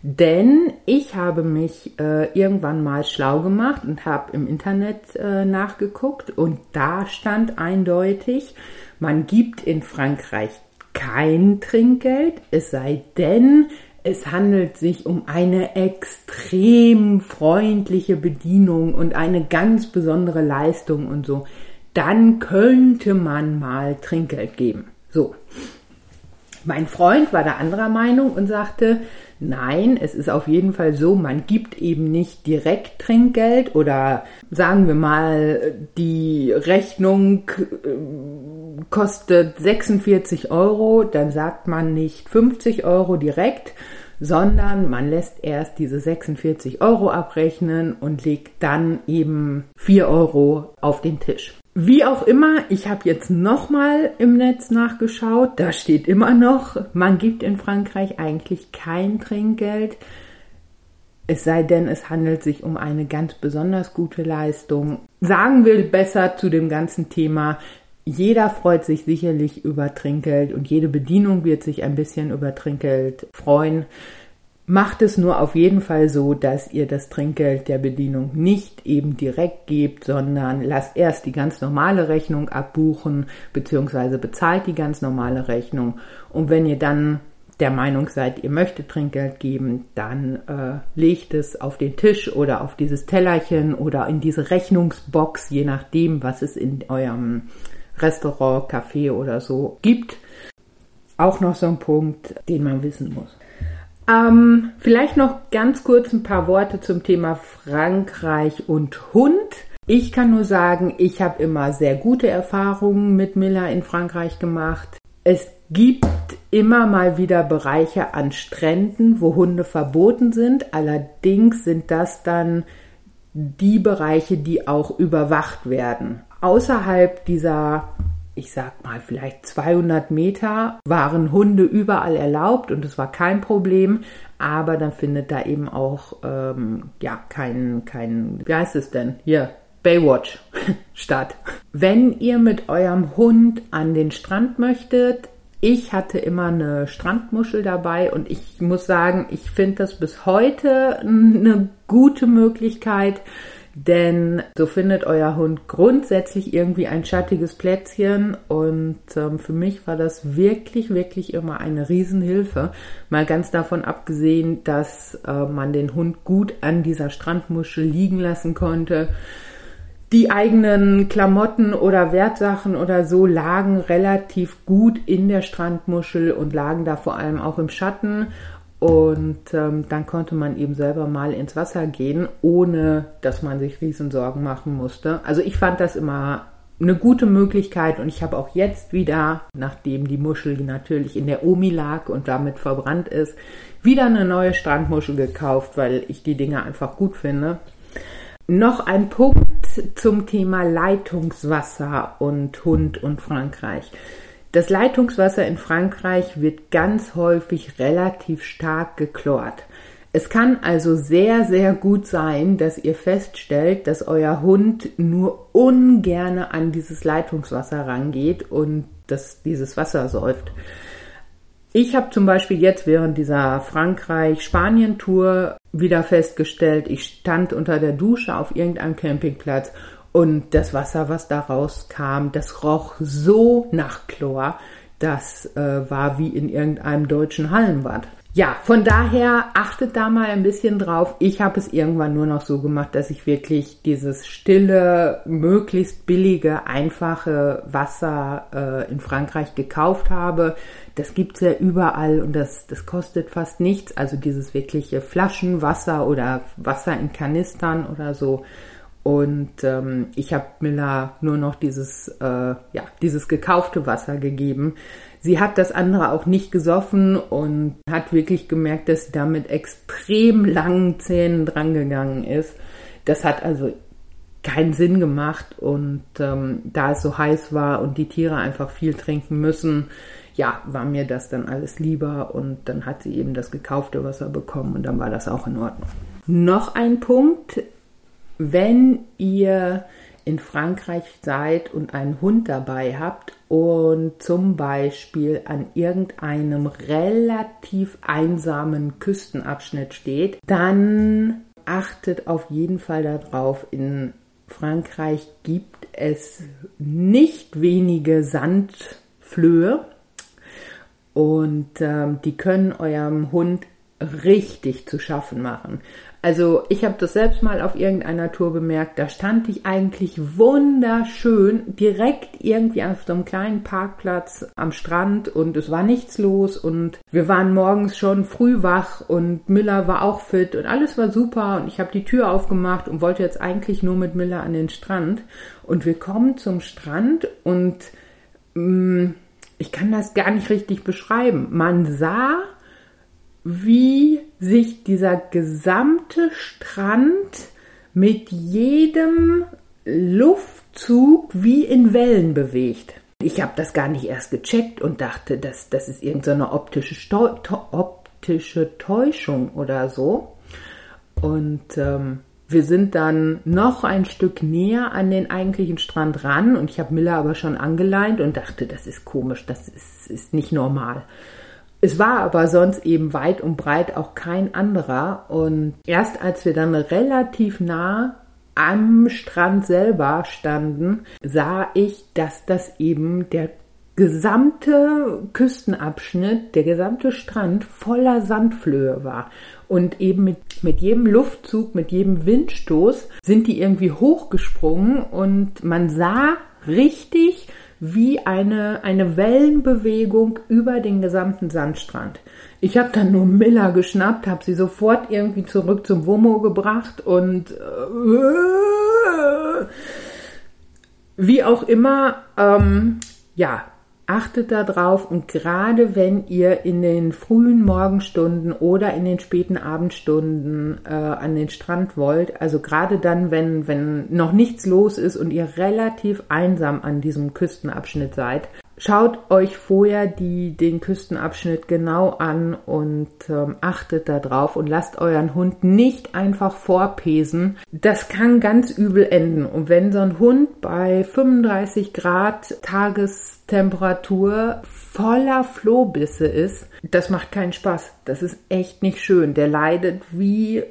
[SPEAKER 1] denn ich habe mich äh, irgendwann mal schlau gemacht und habe im Internet äh, nachgeguckt. Und da stand eindeutig, man gibt in Frankreich kein Trinkgeld, es sei denn, es handelt sich um eine extrem freundliche Bedienung und eine ganz besondere Leistung und so. Dann könnte man mal Trinkgeld geben. So. Mein Freund war da anderer Meinung und sagte, nein, es ist auf jeden Fall so, man gibt eben nicht direkt Trinkgeld oder sagen wir mal, die Rechnung äh, kostet 46 Euro, dann sagt man nicht 50 Euro direkt, sondern man lässt erst diese 46 Euro abrechnen und legt dann eben 4 Euro auf den Tisch. Wie auch immer, ich habe jetzt nochmal im Netz nachgeschaut, da steht immer noch, man gibt in Frankreich eigentlich kein Trinkgeld, es sei denn, es handelt sich um eine ganz besonders gute Leistung. Sagen wir besser zu dem ganzen Thema, jeder freut sich sicherlich über Trinkgeld und jede Bedienung wird sich ein bisschen über Trinkgeld freuen. Macht es nur auf jeden Fall so, dass ihr das Trinkgeld der Bedienung nicht eben direkt gebt, sondern lasst erst die ganz normale Rechnung abbuchen, beziehungsweise bezahlt die ganz normale Rechnung. Und wenn ihr dann der Meinung seid, ihr möchtet Trinkgeld geben, dann äh, legt es auf den Tisch oder auf dieses Tellerchen oder in diese Rechnungsbox, je nachdem, was es in eurem Restaurant, Café oder so gibt. Auch noch so ein Punkt, den man wissen muss. Ähm, vielleicht noch ganz kurz ein paar Worte zum Thema Frankreich und Hund. Ich kann nur sagen, ich habe immer sehr gute Erfahrungen mit Miller in Frankreich gemacht. Es gibt immer mal wieder Bereiche an Stränden, wo Hunde verboten sind. Allerdings sind das dann die Bereiche, die auch überwacht werden. Außerhalb dieser ich sag mal, vielleicht 200 Meter waren Hunde überall erlaubt und es war kein Problem. Aber dann findet da eben auch, ähm, ja, kein, kein, wie heißt es denn? Hier, Baywatch statt. Wenn ihr mit eurem Hund an den Strand möchtet, ich hatte immer eine Strandmuschel dabei und ich muss sagen, ich finde das bis heute eine gute Möglichkeit, denn so findet euer Hund grundsätzlich irgendwie ein schattiges Plätzchen und ähm, für mich war das wirklich, wirklich immer eine Riesenhilfe. Mal ganz davon abgesehen, dass äh, man den Hund gut an dieser Strandmuschel liegen lassen konnte. Die eigenen Klamotten oder Wertsachen oder so lagen relativ gut in der Strandmuschel und lagen da vor allem auch im Schatten. Und ähm, dann konnte man eben selber mal ins Wasser gehen, ohne dass man sich riesen Sorgen machen musste. Also ich fand das immer eine gute Möglichkeit und ich habe auch jetzt wieder, nachdem die Muschel natürlich in der Omi lag und damit verbrannt ist, wieder eine neue Strandmuschel gekauft, weil ich die Dinge einfach gut finde. Noch ein Punkt zum Thema Leitungswasser und Hund und Frankreich. Das Leitungswasser in Frankreich wird ganz häufig relativ stark geklort. Es kann also sehr, sehr gut sein, dass ihr feststellt, dass euer Hund nur ungerne an dieses Leitungswasser rangeht und dass dieses Wasser säuft. Ich habe zum Beispiel jetzt während dieser Frankreich-Spanien-Tour wieder festgestellt, ich stand unter der Dusche auf irgendeinem Campingplatz und das Wasser, was da rauskam, das roch so nach Chlor, das äh, war wie in irgendeinem deutschen Hallenbad. Ja, von daher achtet da mal ein bisschen drauf. Ich habe es irgendwann nur noch so gemacht, dass ich wirklich dieses stille, möglichst billige, einfache Wasser äh, in Frankreich gekauft habe. Das gibt's ja überall und das, das kostet fast nichts. Also dieses wirkliche Flaschenwasser oder Wasser in Kanistern oder so und ähm, ich habe Miller nur noch dieses, äh, ja, dieses gekaufte Wasser gegeben. Sie hat das andere auch nicht gesoffen und hat wirklich gemerkt, dass sie da mit extrem langen Zähnen drangegangen ist. Das hat also keinen Sinn gemacht und ähm, da es so heiß war und die Tiere einfach viel trinken müssen, ja, war mir das dann alles lieber und dann hat sie eben das gekaufte Wasser bekommen und dann war das auch in Ordnung. Noch ein Punkt, wenn ihr in Frankreich seid und einen Hund dabei habt und zum Beispiel an irgendeinem relativ einsamen Küstenabschnitt steht, dann achtet auf jeden Fall darauf. In Frankreich gibt es nicht wenige Sandflöhe und ähm, die können eurem Hund richtig zu schaffen machen. Also ich habe das selbst mal auf irgendeiner Tour bemerkt, da stand ich eigentlich wunderschön direkt irgendwie auf so einem kleinen Parkplatz am Strand und es war nichts los und wir waren morgens schon früh wach und Miller war auch fit und alles war super und ich habe die Tür aufgemacht und wollte jetzt eigentlich nur mit Miller an den Strand und wir kommen zum Strand und mh, mm, ich kann das gar nicht richtig beschreiben. Man sah wie sich dieser gesamte Strand mit jedem Luftzug wie in Wellen bewegt. Ich habe das gar nicht erst gecheckt und dachte, dass das ist irgendeine optische, optische Täuschung oder so. Und ähm, wir sind dann noch ein Stück näher an den eigentlichen Strand ran und ich habe Miller aber schon angeleint und dachte, das ist komisch, das ist, ist nicht normal. Es war aber sonst eben weit und breit auch kein anderer. Und erst als wir dann relativ nah am Strand selber standen, sah ich, dass das eben der gesamte Küstenabschnitt, der gesamte Strand voller Sandflöhe war. Und eben mit, mit jedem Luftzug, mit jedem Windstoß sind die irgendwie hochgesprungen und man sah richtig, wie eine, eine Wellenbewegung über den gesamten Sandstrand. Ich habe dann nur Miller geschnappt, habe sie sofort irgendwie zurück zum Womo gebracht und äh, wie auch immer, ähm, ja, Achtet darauf und gerade wenn ihr in den frühen Morgenstunden oder in den späten Abendstunden äh, an den Strand wollt, also gerade dann, wenn, wenn noch nichts los ist und ihr relativ einsam an diesem Küstenabschnitt seid, Schaut euch vorher die, den Küstenabschnitt genau an und ähm, achtet darauf und lasst euren Hund nicht einfach vorpesen. Das kann ganz übel enden. Und wenn so ein Hund bei 35 Grad Tagestemperatur voller Flohbisse ist, das macht keinen Spaß. Das ist echt nicht schön. Der leidet wie,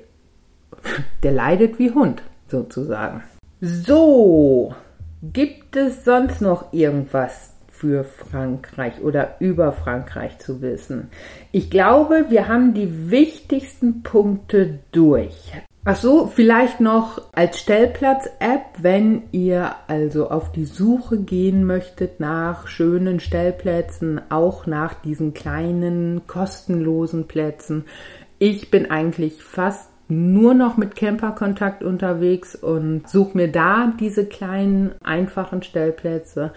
[SPEAKER 1] der leidet wie Hund sozusagen. So, gibt es sonst noch irgendwas für Frankreich oder über Frankreich zu wissen. Ich glaube, wir haben die wichtigsten Punkte durch. Ach so, vielleicht noch als Stellplatz-App, wenn ihr also auf die Suche gehen möchtet nach schönen Stellplätzen, auch nach diesen kleinen kostenlosen Plätzen. Ich bin eigentlich fast nur noch mit Camperkontakt unterwegs und suche mir da diese kleinen einfachen Stellplätze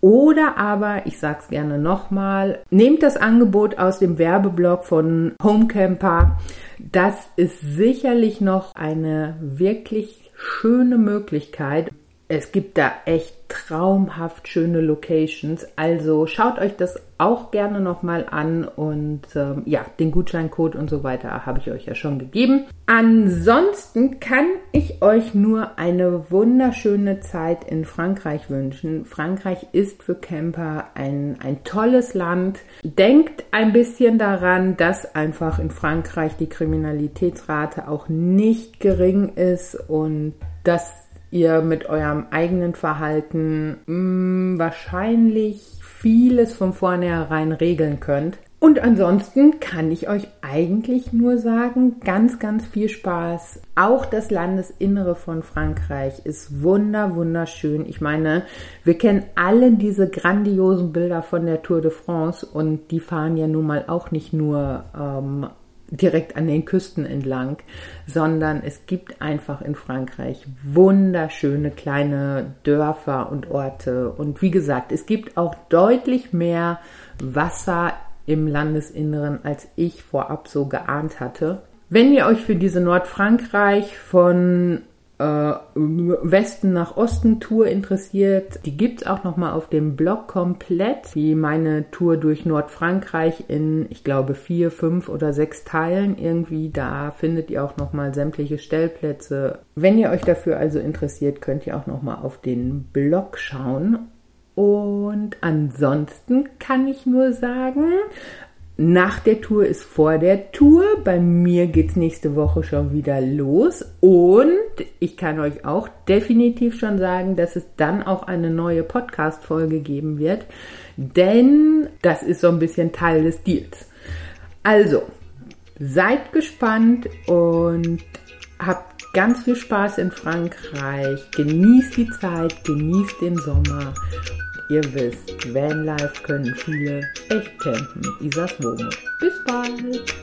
[SPEAKER 1] oder aber, ich sag's gerne nochmal, nehmt das Angebot aus dem Werbeblock von Homecamper. Das ist sicherlich noch eine wirklich schöne Möglichkeit. Es gibt da echt traumhaft schöne Locations. Also schaut euch das auch gerne nochmal an und ähm, ja, den Gutscheincode und so weiter habe ich euch ja schon gegeben. Ansonsten kann ich euch nur eine wunderschöne Zeit in Frankreich wünschen. Frankreich ist für Camper ein, ein tolles Land. Denkt ein bisschen daran, dass einfach in Frankreich die Kriminalitätsrate auch nicht gering ist und dass ihr mit eurem eigenen Verhalten mh, mm, wahrscheinlich vieles von vornherein regeln könnt. Und ansonsten kann ich euch eigentlich nur sagen, ganz, ganz viel Spaß. Auch das Landesinnere von Frankreich ist wunder, wunderschön. Ich meine, wir kennen alle diese grandiosen Bilder von der Tour de France und die fahren ja nun mal auch nicht nur ähm, direkt an den Küsten entlang, sondern es gibt einfach in Frankreich wunderschöne kleine Dörfer und Orte. Und wie gesagt, es gibt auch deutlich mehr Wasser im Landesinneren, als ich vorab so geahnt hatte. Wenn ihr euch für diese Nordfrankreich von äh, Westen nach Osten Tour interessiert, die gibt's auch noch mal auf dem Blog komplett, wie meine Tour durch Nordfrankreich in, ich glaube, vier, fünf oder sechs Teilen irgendwie. Da findet ihr auch noch mal sämtliche Stellplätze. Wenn ihr euch dafür also interessiert, könnt ihr auch noch mal auf den Blog schauen. Und ansonsten kann ich nur sagen, nach der Tour ist vor der Tour. Bei mir geht's nächste Woche schon wieder los. Und ich kann euch auch definitiv schon sagen, dass es dann auch eine neue Podcast-Folge geben wird. Denn das ist so ein bisschen Teil des Deals. Also, seid gespannt und habt ganz viel Spaß in Frankreich. Genießt die Zeit, genießt den Sommer Ihr wisst, Vanlife können viele echt campen. Isas Wohnung. Bis bald!